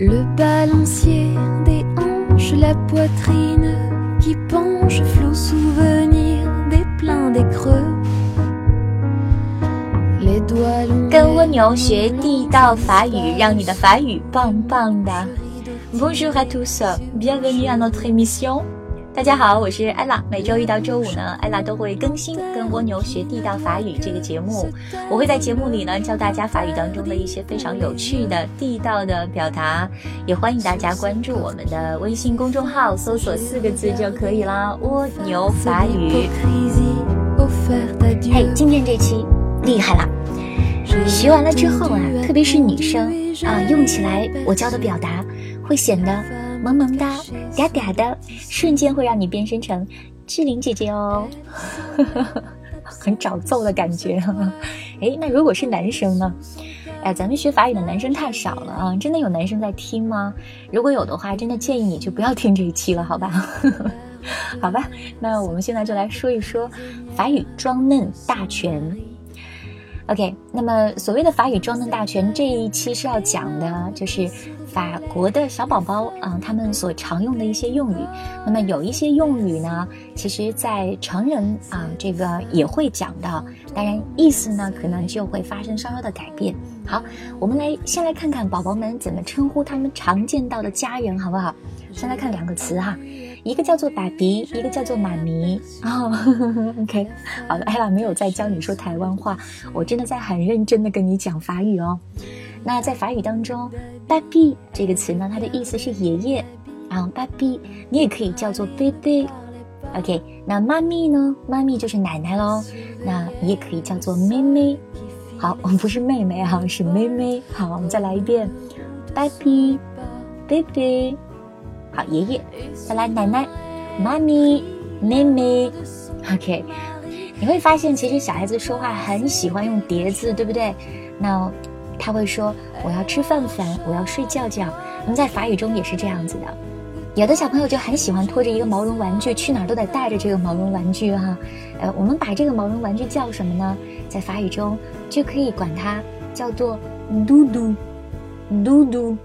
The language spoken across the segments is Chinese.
Le balancier des hanches, la poitrine qui penche, flot souvenir des pleins des creux. Les doigts longs. 跟蜗牛学地道法语，让你的法语棒棒的。Bonjour à tous, bienvenue à notre émission. 大家好，我是艾拉。每周一到周五呢，艾拉都会更新《跟蜗牛学地道法语》这个节目。我会在节目里呢教大家法语当中的一些非常有趣的地道的表达。也欢迎大家关注我们的微信公众号，搜索四个字就可以啦，“蜗牛法语”。嘿，今天这期厉害了！学完了之后啊，特别是女生啊，用起来我教的表达会显得。萌萌哒，嗲嗲的，瞬间会让你变身成志玲姐姐哦，很找揍的感觉。哎，那如果是男生呢？哎，咱们学法语的男生太少了啊！真的有男生在听吗？如果有的话，真的建议你就不要听这一期了，好吧？好吧，那我们现在就来说一说法语装嫩大全。OK，那么所谓的法语装嫩大全这一期是要讲的，就是法国的小宝宝啊，他们所常用的一些用语。那么有一些用语呢，其实在成人啊这个也会讲到，当然意思呢可能就会发生稍稍的改变。好，我们来先来看看宝宝们怎么称呼他们常见到的家人，好不好？先来看两个词哈。一个叫做爸比，一个叫做妈咪。哦，OK，好的，艾拉没有在教你说台湾话，我真的在很认真的跟你讲法语哦。那在法语当中，爸比这个词呢，它的意思是爷爷啊，爸比，你也可以叫做贝贝。OK，那妈咪呢？妈咪就是奶奶喽，那你也可以叫做妹妹。好，我们不是妹妹哈，是妹妹。好，我们再来一遍，爸比，贝贝。好，爷爷，再来奶奶，妈咪，妹妹，OK。你会发现，其实小孩子说话很喜欢用叠字，对不对？那他会说我要吃饭饭，我要睡觉觉。那么在法语中也是这样子的。有的小朋友就很喜欢拖着一个毛绒玩具，去哪儿都得带着这个毛绒玩具哈。呃，我们把这个毛绒玩具叫什么呢？在法语中就可以管它叫做嘟嘟，嘟嘟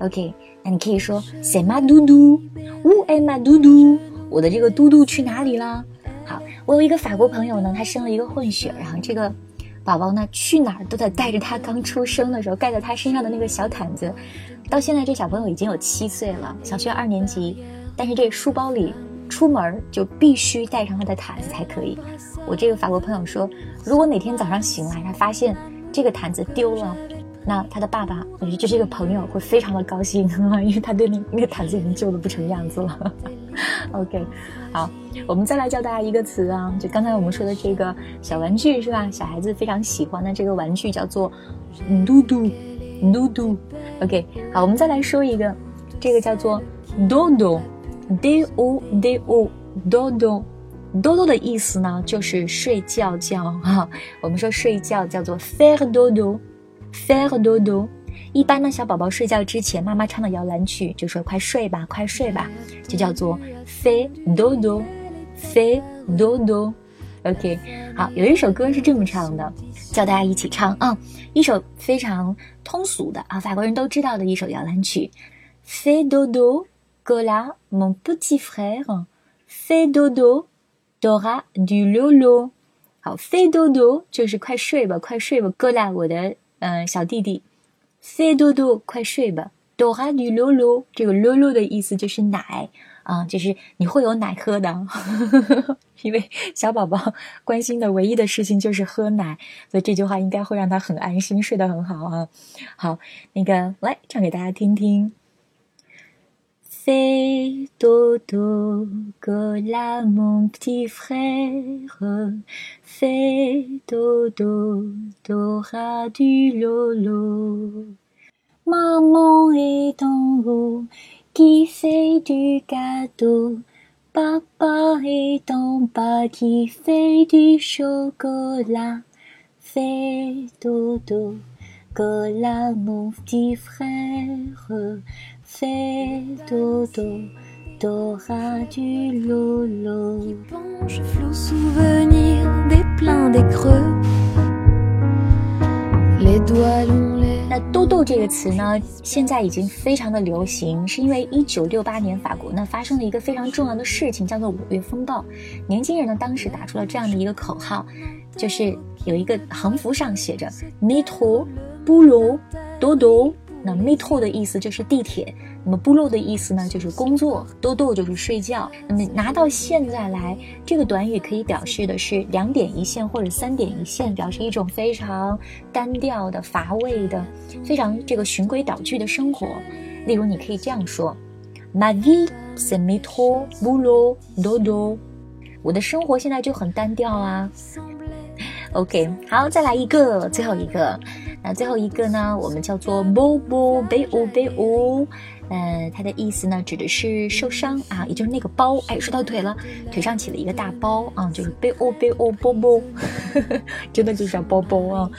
，OK。那你可以说 “say my 嘟嘟，Who am my 嘟嘟？我的这个嘟嘟去哪里了？”好，我有一个法国朋友呢，他生了一个混血，然后这个宝宝呢，去哪儿都得带着他刚出生的时候盖在他身上的那个小毯子。到现在这小朋友已经有七岁了，小学二年级，但是这书包里出门就必须带上他的毯子才可以。我这个法国朋友说，如果哪天早上醒来，他发现这个毯子丢了。那他的爸爸，也就是这个朋友，会非常的高兴，因为他对那那个毯子已经旧的不成样子了。OK，好，我们再来教大家一个词啊，就刚才我们说的这个小玩具是吧？小孩子非常喜欢的这个玩具叫做嘟嘟，嘟嘟。OK，好，我们再来说一个，这个叫做 do do d o，多多，多多的意思呢就是睡觉觉哈。我们说睡觉叫做 fair dodo。Faire dodo，一般呢，小宝宝睡觉之前，妈妈唱的摇篮曲就说：“快睡吧，快睡吧”，就叫做 Faire dodo，Faire dodo。OK，好，有一首歌是这么唱的，叫大家一起唱啊，一首非常通俗的啊，法国人都知道的一首摇篮曲。Fais dodo，Gola mon petit frère，Fais dodo，Dora du lolo。好，Fais dodo 就是快睡吧，快睡吧，Gola 我的。嗯，小弟弟，C 嘟嘟，快睡吧。哆哈女噜噜，这个噜噜的意思就是奶啊，就是你会有奶喝的。因为小宝宝关心的唯一的事情就是喝奶，所以这句话应该会让他很安心，睡得很好啊。好，那个来唱给大家听听。Fais dodo, cola mon petit frère. Fais dodo, t'auras du lolo. Maman est en haut, qui fait du gâteau. Papa est en bas, qui fait du chocolat. Fais dodo, cola mon petit frère. Fais dodo, t'auras du lolo. Qui penche, flou souvenir des pleins des creux. Les doigts longs, les. 那“痘痘”这个词呢，现在已经非常的流行，是因为一九六八年法国呢发生了一个非常重要的事情，叫做五月风暴。年轻人呢当时打出了这样的一个口号，就是有一个横幅上写着 “métro boulot dodo”。那 meto 的意思就是地铁，那么“部落”的意思呢就是工作，“dodo” 就是睡觉。那么拿到现在来，这个短语可以表示的是两点一线或者三点一线，表示一种非常单调的、乏味的、非常这个循规蹈矩的生活。例如，你可以这样说：“Ma vie c'est metro, boulot, dodo。”我的生活现在就很单调啊。OK，好，再来一个，最后一个。那最后一个呢，我们叫做 “bobo b o b o”，呃，它的意思呢，指的是受伤啊，也就是那个包，哎，说到腿了，腿上起了一个大包啊，就是 “b o b o bobo”，真的就是叫包包啊。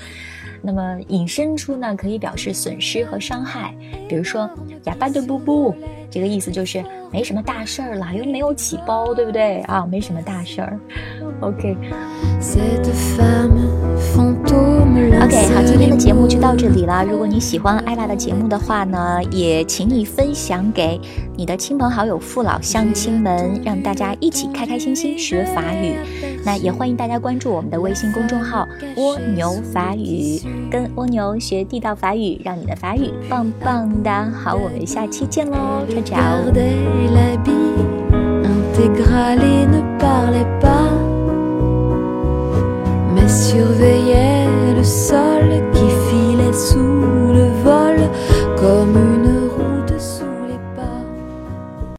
那么引申出呢，可以表示损失和伤害，比如说“哑巴的布布”，这个意思就是没什么大事儿了，又没有起包，对不对啊？没什么大事儿。OK。OK，好，今天的节目就到这里了。如果你喜欢艾拉的节目的话呢，也请你分享给你的亲朋好友、父老乡亲们，让大家一起开开心心学法语。那也欢迎大家关注我们的微信公众号“蜗牛法语”，跟蜗牛学地道法语，让你的法语棒棒的。好，我们下期见喽，再见。